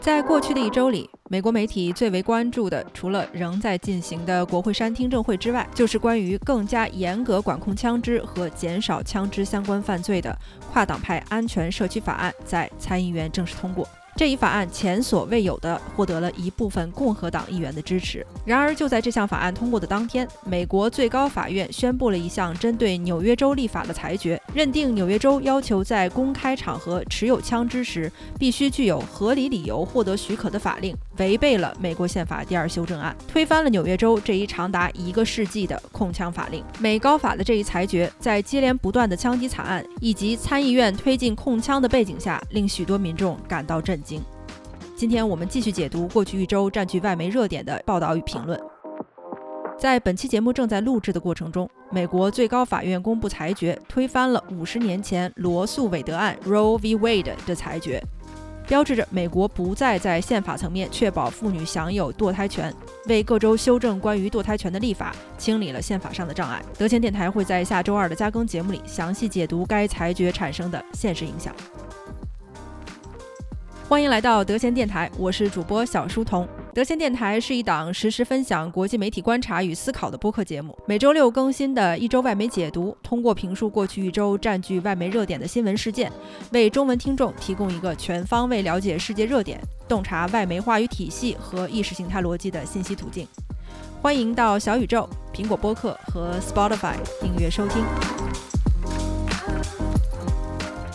在过去的一周里，美国媒体最为关注的，除了仍在进行的国会山听证会之外，就是关于更加严格管控枪支和减少枪支相关犯罪的跨党派安全社区法案在参议院正式通过。这一法案前所未有的获得了一部分共和党议员的支持。然而，就在这项法案通过的当天，美国最高法院宣布了一项针对纽约州立法的裁决，认定纽约州要求在公开场合持有枪支时必须具有合理理由获得许可的法令，违背了美国宪法第二修正案，推翻了纽约州这一长达一个世纪的控枪法令。美高法的这一裁决，在接连不断的枪击惨案以及参议院推进控枪的背景下，令许多民众感到震惊。今天我们继续解读过去一周占据外媒热点的报道与评论。在本期节目正在录制的过程中，美国最高法院公布裁决，推翻了五十年前罗素韦德案 （Roe v. Wade） 的裁决，标志着美国不再在宪法层面确保妇女享有堕胎权，为各州修正关于堕胎权的立法清理了宪法上的障碍。德前电台会在下周二的加更节目里详细解读该裁决产生的现实影响。欢迎来到德贤电台，我是主播小书童。德贤电台是一档实时分享国际媒体观察与思考的播客节目，每周六更新的一周外媒解读，通过评述过去一周占据外媒热点的新闻事件，为中文听众提供一个全方位了解世界热点、洞察外媒话语体系和意识形态逻辑的信息途径。欢迎到小宇宙、苹果播客和 Spotify 订阅收听。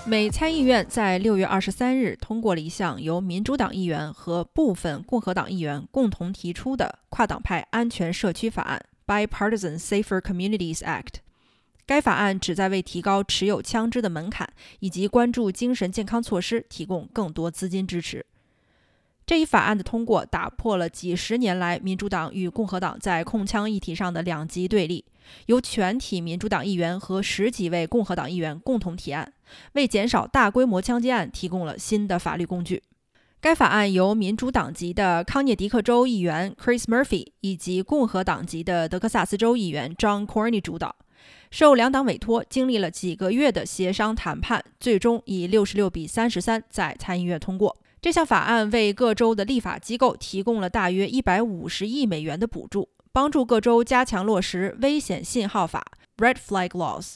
美参议院在六月二十三日通过了一项由民主党议员和部分共和党议员共同提出的跨党派安全社区法案 （Bipartisan Safer Communities Act）。该法案旨在为提高持有枪支的门槛以及关注精神健康措施提供更多资金支持。这一法案的通过打破了几十年来民主党与共和党在控枪议题上的两极对立。由全体民主党议员和十几位共和党议员共同提案，为减少大规模枪击案提供了新的法律工具。该法案由民主党籍的康涅狄克州议员 Chris Murphy 以及共和党籍的德克萨斯州议员 John Cornyn 主导，受两党委托，经历了几个月的协商谈判，最终以六十六比三十三在参议院通过。这项法案为各州的立法机构提供了大约一百五十亿美元的补助。帮助各州加强落实危险信号法 （Red Flag Laws），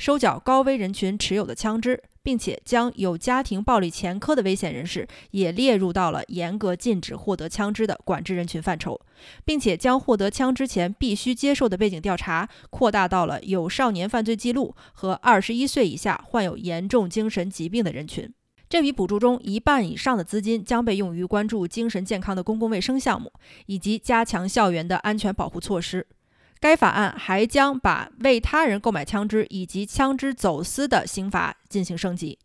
收缴高危人群持有的枪支，并且将有家庭暴力前科的危险人士也列入到了严格禁止获得枪支的管制人群范畴，并且将获得枪支前必须接受的背景调查扩大到了有少年犯罪记录和二十一岁以下患有严重精神疾病的人群。这笔补助中，一半以上的资金将被用于关注精神健康的公共卫生项目，以及加强校园的安全保护措施。该法案还将把为他人购买枪支以及枪支走私的刑罚进行升级。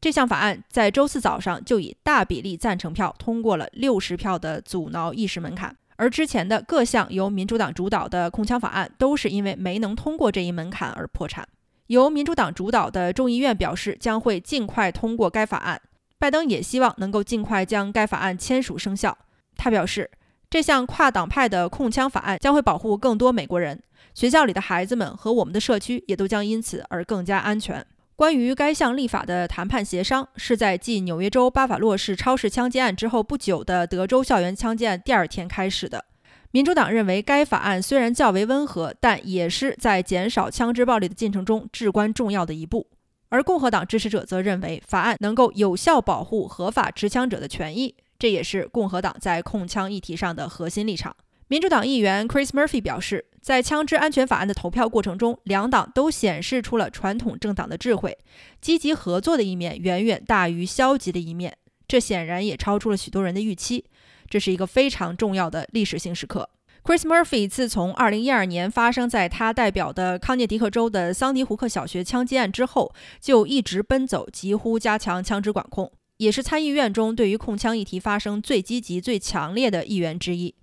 这项法案在周四早上就以大比例赞成票通过了六十票的阻挠意识门槛，而之前的各项由民主党主导的控枪法案都是因为没能通过这一门槛而破产。由民主党主导的众议院表示将会尽快通过该法案。拜登也希望能够尽快将该法案签署生效。他表示，这项跨党派的控枪法案将会保护更多美国人，学校里的孩子们和我们的社区也都将因此而更加安全。关于该项立法的谈判协商是在继纽约州巴法洛市超市枪击案之后不久的德州校园枪击案第二天开始的。民主党认为，该法案虽然较为温和，但也是在减少枪支暴力的进程中至关重要的一步。而共和党支持者则认为，法案能够有效保护合法持枪者的权益，这也是共和党在控枪议题上的核心立场。民主党议员 Chris Murphy 表示，在枪支安全法案的投票过程中，两党都显示出了传统政党的智慧，积极合作的一面远远大于消极的一面，这显然也超出了许多人的预期。这是一个非常重要的历史性时刻。Chris Murphy 自从2012年发生在他代表的康涅狄克州的桑迪胡克小学枪击案之后，就一直奔走疾呼加强枪支管控，也是参议院中对于控枪议题发声最积极、最强烈的议员之一。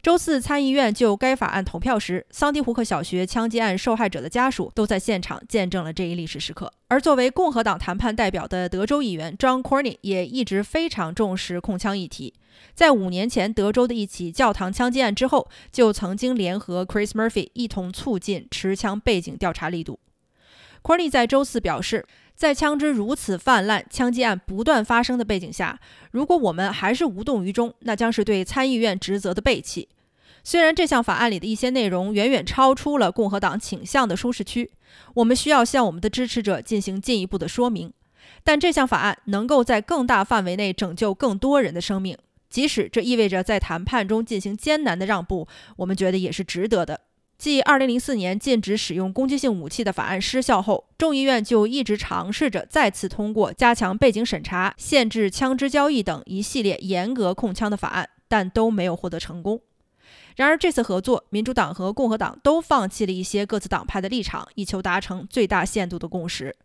周四，参议院就该法案投票时，桑迪胡克小学枪击案受害者的家属都在现场见证了这一历史时刻。而作为共和党谈判代表的德州议员 John Cornyn 也一直非常重视控枪议题。在五年前德州的一起教堂枪击案之后，就曾经联合 Chris Murphy 一同促进持枪背景调查力度。c o r n y 在周四表示，在枪支如此泛滥、枪击案不断发生的背景下，如果我们还是无动于衷，那将是对参议院职责的背弃。虽然这项法案里的一些内容远远超出了共和党倾向的舒适区，我们需要向我们的支持者进行进一步的说明。但这项法案能够在更大范围内拯救更多人的生命，即使这意味着在谈判中进行艰难的让步，我们觉得也是值得的。继2004年禁止使用攻击性武器的法案失效后，众议院就一直尝试着再次通过加强背景审查、限制枪支交易等一系列严格控枪的法案，但都没有获得成功。然而，这次合作，民主党和共和党都放弃了一些各自党派的立场，以求达成最大限度的共识。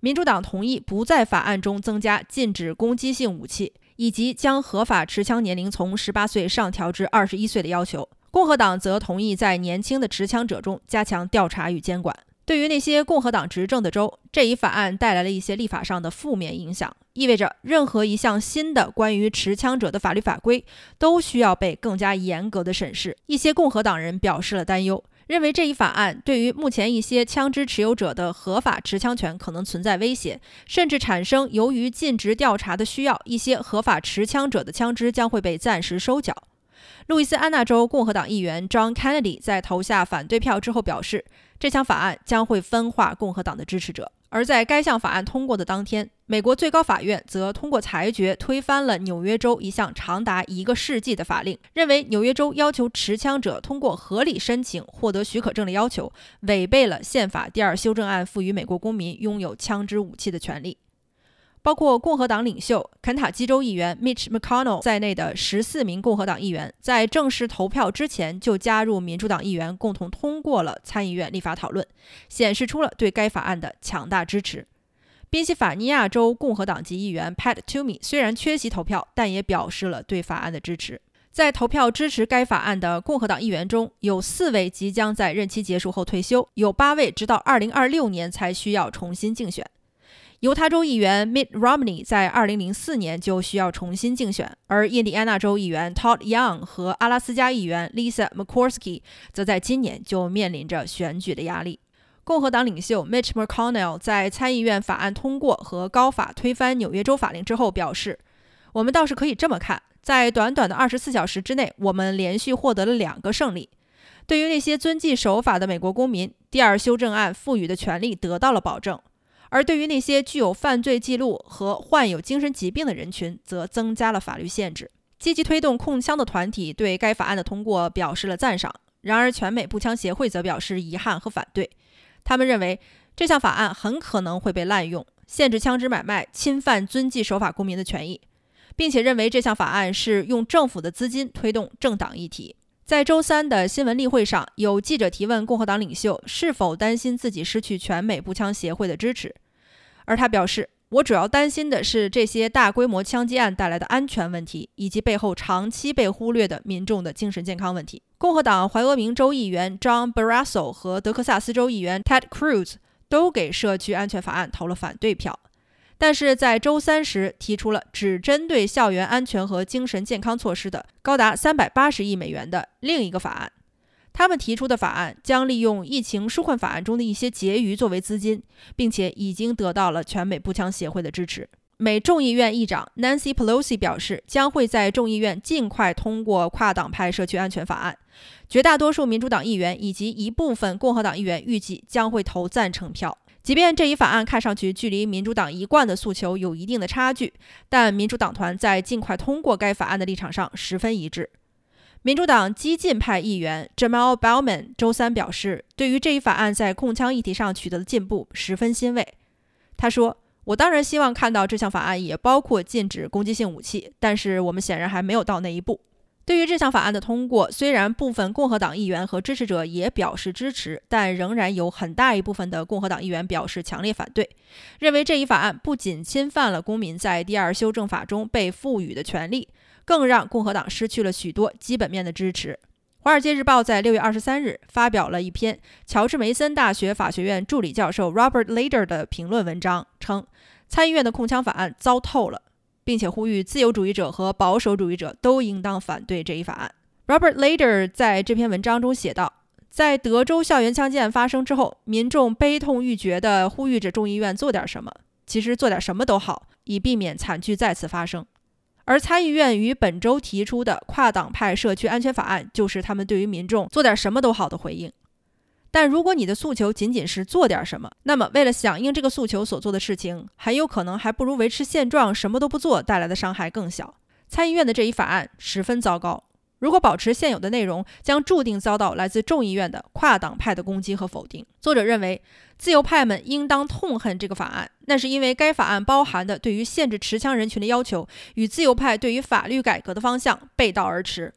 民主党同意不在法案中增加禁止攻击性武器，以及将合法持枪年龄从18岁上调至21岁的要求。共和党则同意在年轻的持枪者中加强调查与监管。对于那些共和党执政的州，这一法案带来了一些立法上的负面影响，意味着任何一项新的关于持枪者的法律法规都需要被更加严格的审视。一些共和党人表示了担忧，认为这一法案对于目前一些枪支持有者的合法持枪权可能存在威胁，甚至产生由于尽职调查的需要，一些合法持枪者的枪支将会被暂时收缴。路易斯安那州共和党议员 John Kennedy 在投下反对票之后表示，这项法案将会分化共和党的支持者。而在该项法案通过的当天，美国最高法院则通过裁决推翻了纽约州一项长达一个世纪的法令，认为纽约州要求持枪者通过合理申请获得许可证的要求，违背了宪法第二修正案赋予美国公民拥有枪支武器的权利。包括共和党领袖肯塔基州议员 Mitch McConnell 在内的十四名共和党议员，在正式投票之前就加入民主党议员，共同通过了参议院立法讨论，显示出了对该法案的强大支持。宾夕法尼亚州共和党籍议员 Pat Toomey 虽然缺席投票，但也表示了对法案的支持。在投票支持该法案的共和党议员中，有四位即将在任期结束后退休，有八位直到2026年才需要重新竞选。犹他州议员 Mitt Romney 在2004年就需要重新竞选，而印第安纳州议员 Todd Young 和阿拉斯加议员 Lisa Murkowski 则在今年就面临着选举的压力。共和党领袖 Mitch McConnell 在参议院法案通过和高法推翻纽约州法令之后表示：“我们倒是可以这么看，在短短的24小时之内，我们连续获得了两个胜利。对于那些遵纪守法的美国公民，第二修正案赋予的权利得到了保证。”而对于那些具有犯罪记录和患有精神疾病的人群，则增加了法律限制。积极推动控枪的团体对该法案的通过表示了赞赏。然而，全美步枪协会则表示遗憾和反对。他们认为这项法案很可能会被滥用，限制枪支买卖，侵犯遵纪守法公民的权益，并且认为这项法案是用政府的资金推动政党议题。在周三的新闻例会上，有记者提问共和党领袖是否担心自己失去全美步枪协会的支持，而他表示：“我主要担心的是这些大规模枪击案带来的安全问题，以及背后长期被忽略的民众的精神健康问题。”共和党怀俄明州议员 John Barrasso 和德克萨斯州议员 Ted Cruz 都给社区安全法案投了反对票。但是在周三时提出了只针对校园安全和精神健康措施的高达三百八十亿美元的另一个法案。他们提出的法案将利用疫情纾困法案中的一些结余作为资金，并且已经得到了全美步枪协会的支持。美众议院议长 Nancy Pelosi 表示，将会在众议院尽快通过跨党派社区安全法案。绝大多数民主党议员以及一部分共和党议员预计将会投赞成票。即便这一法案看上去距离民主党一贯的诉求有一定的差距，但民主党团在尽快通过该法案的立场上十分一致。民主党激进派议员 Jamal Bowman 周三表示，对于这一法案在控枪议题上取得的进步十分欣慰。他说：“我当然希望看到这项法案也包括禁止攻击性武器，但是我们显然还没有到那一步。”对于这项法案的通过，虽然部分共和党议员和支持者也表示支持，但仍然有很大一部分的共和党议员表示强烈反对，认为这一法案不仅侵犯了公民在第二修正法中被赋予的权利，更让共和党失去了许多基本面的支持。《华尔街日报》在六月二十三日发表了一篇乔治梅森大学法学院助理教授 Robert Lader 的评论文章，称参议院的控枪法案糟透了。并且呼吁自由主义者和保守主义者都应当反对这一法案。Robert Lader 在这篇文章中写道：“在德州校园枪击案发生之后，民众悲痛欲绝地呼吁着众议院做点什么。其实做点什么都好，以避免惨剧再次发生。而参议院于本周提出的跨党派社区安全法案，就是他们对于民众做点什么都好的回应。但如果你的诉求仅仅是做点什么，那么为了响应这个诉求所做的事情，很有可能还不如维持现状、什么都不做带来的伤害更小。参议院的这一法案十分糟糕。如果保持现有的内容，将注定遭到来自众议院的跨党派的攻击和否定。作者认为，自由派们应当痛恨这个法案，那是因为该法案包含的对于限制持枪人群的要求，与自由派对于法律改革的方向背道而驰。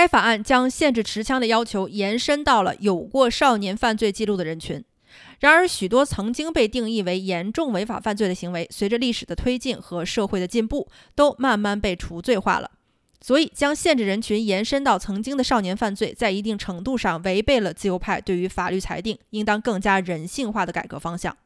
该法案将限制持枪的要求延伸到了有过少年犯罪记录的人群。然而，许多曾经被定义为严重违法犯罪的行为，随着历史的推进和社会的进步，都慢慢被除罪化了。所以，将限制人群延伸到曾经的少年犯罪，在一定程度上违背了自由派对于法律裁定应当更加人性化的改革方向。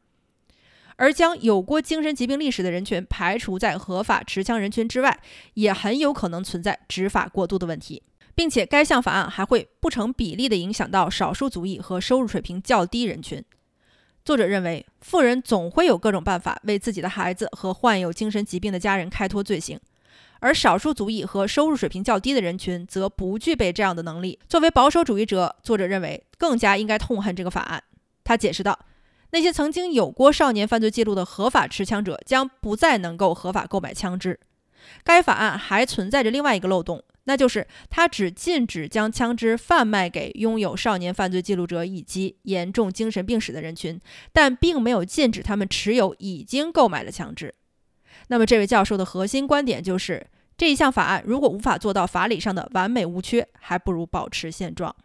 而将有过精神疾病历史的人群排除在合法持枪人群之外，也很有可能存在执法过度的问题，并且该项法案还会不成比例地影响到少数族裔和收入水平较低人群。作者认为，富人总会有各种办法为自己的孩子和患有精神疾病的家人开脱罪行。而少数族裔和收入水平较低的人群则不具备这样的能力。作为保守主义者，作者认为更加应该痛恨这个法案。他解释道：“那些曾经有过少年犯罪记录的合法持枪者将不再能够合法购买枪支。该法案还存在着另外一个漏洞，那就是他只禁止将枪支贩卖给拥有少年犯罪记录者以及严重精神病史的人群，但并没有禁止他们持有已经购买的枪支。”那么，这位教授的核心观点就是，这一项法案如果无法做到法理上的完美无缺，还不如保持现状。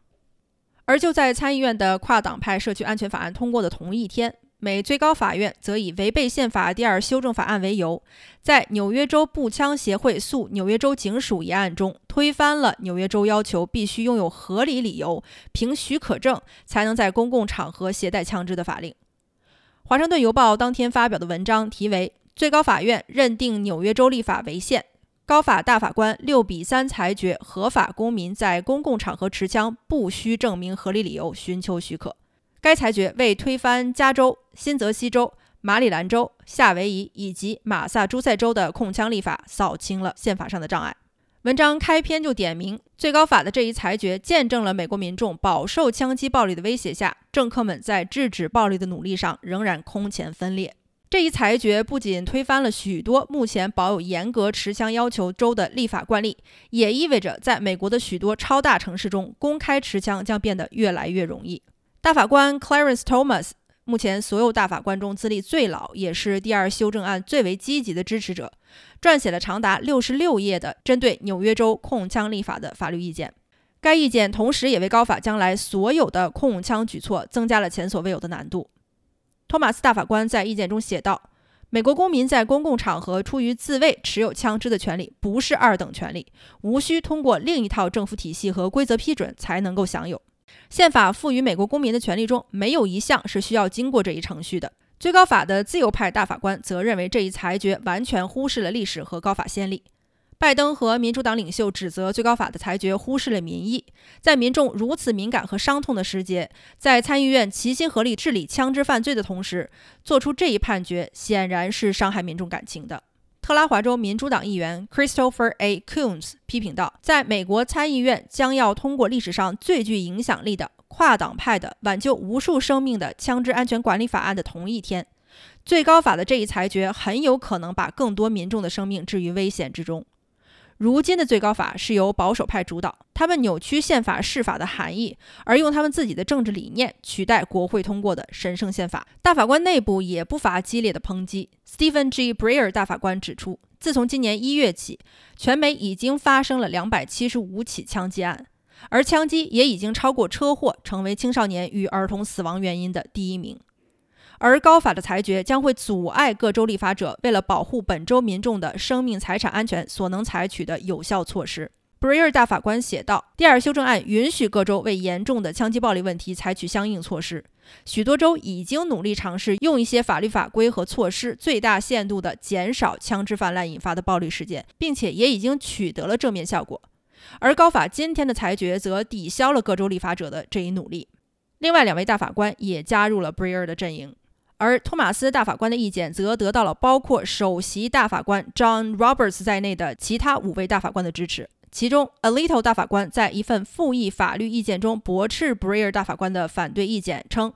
而就在参议院的跨党派社区安全法案通过的同一天，美最高法院则以违背宪法第二修正法案为由，在纽约州步枪协会诉纽约州警署一案中，推翻了纽约州要求必须拥有合理理由，凭许可证才能在公共场合携带枪支的法令。华盛顿邮报当天发表的文章题为。最高法院认定纽约州立法违宪，高法大法官六比三裁决合法公民在公共场合持枪不需证明合理理由寻求许可。该裁决为推翻加州、新泽西州、马里兰州、夏威夷以及马萨诸塞州的控枪立法扫清了宪法上的障碍。文章开篇就点明，最高法的这一裁决见证了美国民众饱受枪击暴力的威胁下，政客们在制止暴力的努力上仍然空前分裂。这一裁决不仅推翻了许多目前保有严格持枪要求州的立法惯例，也意味着在美国的许多超大城市中，公开持枪将变得越来越容易。大法官 Clarence Thomas，目前所有大法官中资历最老，也是第二修正案最为积极的支持者，撰写了长达六十六页的针对纽约州控枪立法的法律意见。该意见同时也为高法将来所有的控枪举措增加了前所未有的难度。托马斯大法官在意见中写道：“美国公民在公共场合出于自卫持有枪支的权利不是二等权利，无需通过另一套政府体系和规则批准才能够享有。宪法赋予美国公民的权利中没有一项是需要经过这一程序的。”最高法的自由派大法官则认为这一裁决完全忽视了历史和高法先例。拜登和民主党领袖指责最高法的裁决忽视了民意，在民众如此敏感和伤痛的时节，在参议院齐心合力治理枪支犯罪的同时，做出这一判决显然是伤害民众感情的。克拉华州民主党议员 Christopher A. Coons 批评道：“在美国参议院将要通过历史上最具影响力的跨党派的挽救无数生命的枪支安全管理法案的同一天，最高法的这一裁决很有可能把更多民众的生命置于危险之中。”如今的最高法是由保守派主导，他们扭曲宪法释法的含义，而用他们自己的政治理念取代国会通过的神圣宪法。大法官内部也不乏激烈的抨击。Stephen G. Breyer 大法官指出，自从今年一月起，全美已经发生了两百七十五起枪击案，而枪击也已经超过车祸，成为青少年与儿童死亡原因的第一名。而高法的裁决将会阻碍各州立法者为了保护本州民众的生命财产安全所能采取的有效措施。布瑞尔大法官写道：“第二修正案允许各州为严重的枪击暴力问题采取相应措施。许多州已经努力尝试用一些法律法规和措施，最大限度地减少枪支泛滥引发的暴力事件，并且也已经取得了正面效果。而高法今天的裁决则抵消了各州立法者的这一努力。”另外两位大法官也加入了 Breer 的阵营。而托马斯大法官的意见则得到了包括首席大法官 John Roberts 在内的其他五位大法官的支持。其中，Alito 大法官在一份复议法律意见中驳斥 Breyer 大法官的反对意见，称：“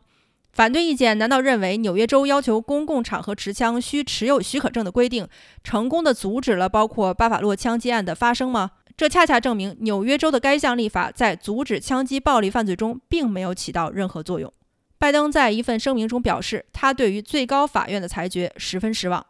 反对意见难道认为纽约州要求公共场合持枪需持有许可证的规定，成功的阻止了包括巴法洛枪击案的发生吗？这恰恰证明纽约州的该项立法在阻止枪击暴力犯罪中并没有起到任何作用。”拜登在一份声明中表示，他对于最高法院的裁决十分失望，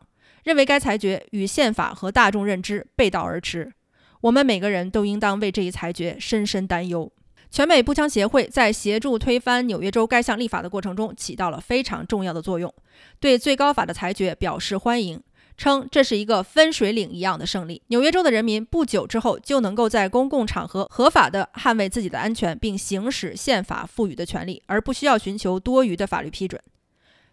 认为该裁决与宪法和大众认知背道而驰。我们每个人都应当为这一裁决深深担忧。全美步枪协会在协助推翻纽约州该项立法的过程中起到了非常重要的作用，对最高法的裁决表示欢迎。称这是一个分水岭一样的胜利。纽约州的人民不久之后就能够在公共场合合法地捍卫自己的安全，并行使宪法赋予的权利，而不需要寻求多余的法律批准。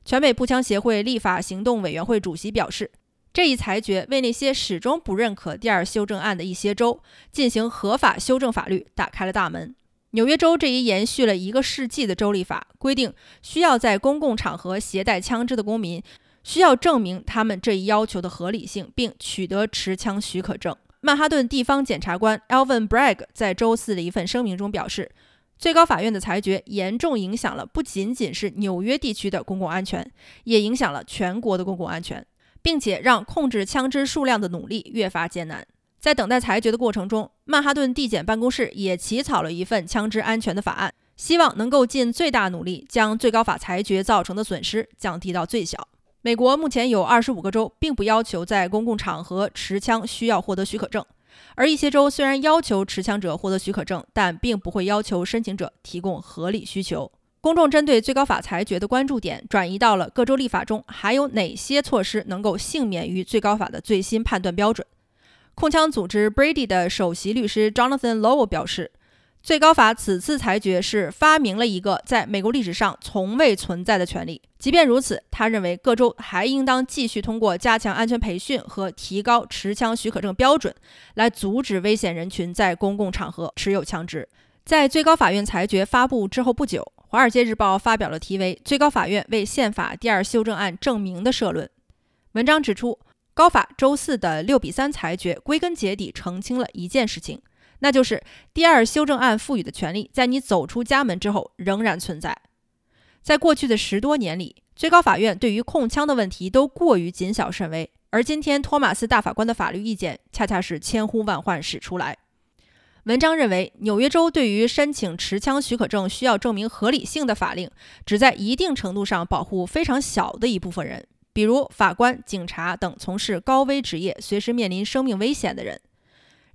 全美步枪协会立法行动委员会主席表示，这一裁决为那些始终不认可第二修正案的一些州进行合法修正法律打开了大门。纽约州这一延续了一个世纪的州立法规定，需要在公共场合携带枪支的公民。需要证明他们这一要求的合理性，并取得持枪许可证。曼哈顿地方检察官 Alvin Bragg 在周四的一份声明中表示，最高法院的裁决严重影响了不仅仅是纽约地区的公共安全，也影响了全国的公共安全，并且让控制枪支数量的努力越发艰难。在等待裁决的过程中，曼哈顿地检办公室也起草了一份枪支安全的法案，希望能够尽最大努力将最高法裁决造成的损失降低到最小。美国目前有二十五个州并不要求在公共场合持枪需要获得许可证，而一些州虽然要求持枪者获得许可证，但并不会要求申请者提供合理需求。公众针对最高法裁决的关注点转移到了各州立法中还有哪些措施能够幸免于最高法的最新判断标准。控枪组织 Brady 的首席律师 Jonathan Lowell 表示。最高法此次裁决是发明了一个在美国历史上从未存在的权利。即便如此，他认为各州还应当继续通过加强安全培训和提高持枪许可证标准，来阻止危险人群在公共场合持有枪支。在最高法院裁决发布之后不久，《华尔街日报》发表了题为《最高法院为宪法第二修正案证明》的社论。文章指出，高法周四的六比三裁决归根结底澄清了一件事情。那就是第二修正案赋予的权利，在你走出家门之后仍然存在。在过去的十多年里，最高法院对于控枪的问题都过于谨小慎微，而今天托马斯大法官的法律意见恰恰是千呼万唤始出来。文章认为，纽约州对于申请持枪许可证需要证明合理性的法令，只在一定程度上保护非常小的一部分人，比如法官、警察等从事高危职业、随时面临生命危险的人。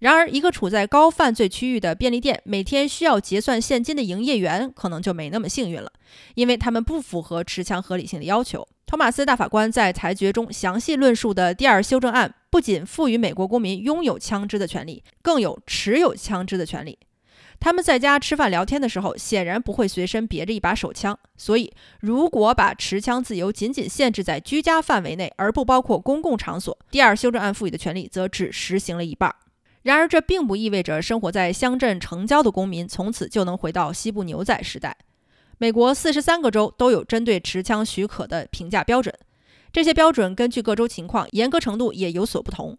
然而，一个处在高犯罪区域的便利店，每天需要结算现金的营业员，可能就没那么幸运了，因为他们不符合持枪合理性的要求。托马斯大法官在裁决中详细论述的第二修正案，不仅赋予美国公民拥有枪支的权利，更有持有枪支的权利。他们在家吃饭聊天的时候，显然不会随身别着一把手枪。所以，如果把持枪自由仅仅限制在居家范围内，而不包括公共场所，第二修正案赋予的权利则只实行了一半。然而，这并不意味着生活在乡镇城郊的公民从此就能回到西部牛仔时代。美国四十三个州都有针对持枪许可的评价标准，这些标准根据各州情况严格程度也有所不同，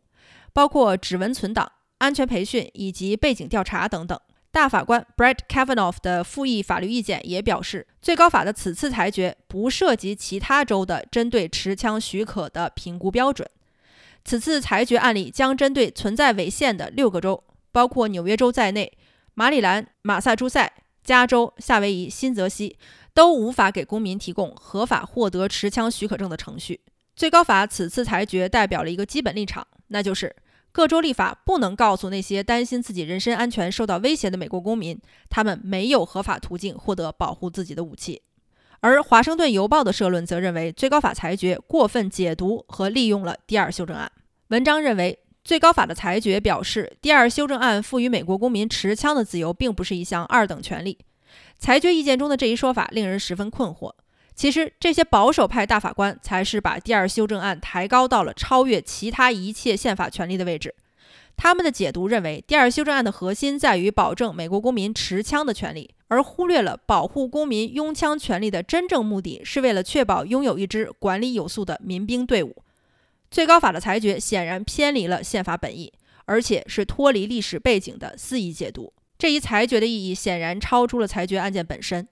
包括指纹存档、安全培训以及背景调查等等。大法官 Brett Kavanaugh 的复议法律意见也表示，最高法的此次裁决不涉及其他州的针对持枪许可的评估标准。此次裁决案例将针对存在违宪的六个州，包括纽约州在内，马里兰、马萨诸塞、加州、夏威夷、新泽西都无法给公民提供合法获得持枪许可证的程序。最高法此次裁决代表了一个基本立场，那就是各州立法不能告诉那些担心自己人身安全受到威胁的美国公民，他们没有合法途径获得保护自己的武器。而《华盛顿邮报》的社论则认为，最高法裁决过分解读和利用了第二修正案。文章认为，最高法的裁决表示，第二修正案赋予美国公民持枪的自由，并不是一项二等权利。裁决意见中的这一说法令人十分困惑。其实，这些保守派大法官才是把第二修正案抬高到了超越其他一切宪法权利的位置。他们的解读认为，第二修正案的核心在于保证美国公民持枪的权利，而忽略了保护公民拥枪权利的真正目的是为了确保拥有一支管理有素的民兵队伍。最高法的裁决显然偏离了宪法本意，而且是脱离历史背景的肆意解读。这一裁决的意义显然超出了裁决案件本身。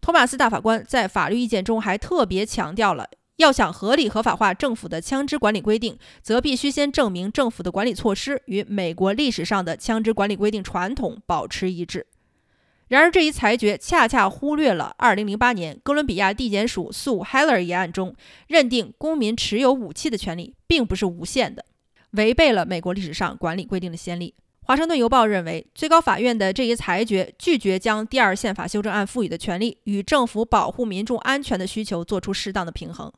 托马斯大法官在法律意见中还特别强调了。要想合理合法化政府的枪支管理规定，则必须先证明政府的管理措施与美国历史上的枪支管理规定传统保持一致。然而，这一裁决恰恰忽略了2008年哥伦比亚地检署诉 Heller 一案中认定公民持有武器的权利并不是无限的，违背了美国历史上管理规定的先例。华盛顿邮报认为，最高法院的这一裁决拒绝将第二宪法修正案赋予的权利与政府保护民众安全的需求做出适当的平衡。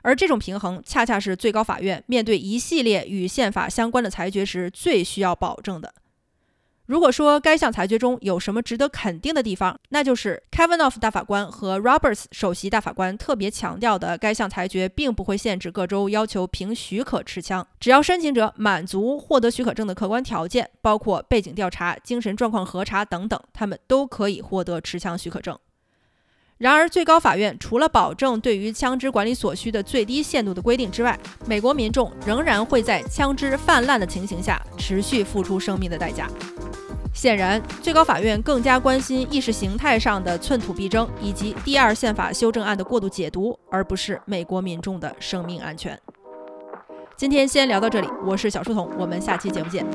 而这种平衡，恰恰是最高法院面对一系列与宪法相关的裁决时最需要保证的。如果说该项裁决中有什么值得肯定的地方，那就是 Kavanaugh 大法官和 Roberts 首席大法官特别强调的，该项裁决并不会限制各州要求凭许可持枪，只要申请者满足获得许可证的客观条件，包括背景调查、精神状况核查等等，他们都可以获得持枪许可证。然而，最高法院除了保证对于枪支管理所需的最低限度的规定之外，美国民众仍然会在枪支泛滥的情形下持续付出生命的代价。显然，最高法院更加关心意识形态上的寸土必争以及第二宪法修正案的过度解读，而不是美国民众的生命安全。今天先聊到这里，我是小书童，我们下期节目见。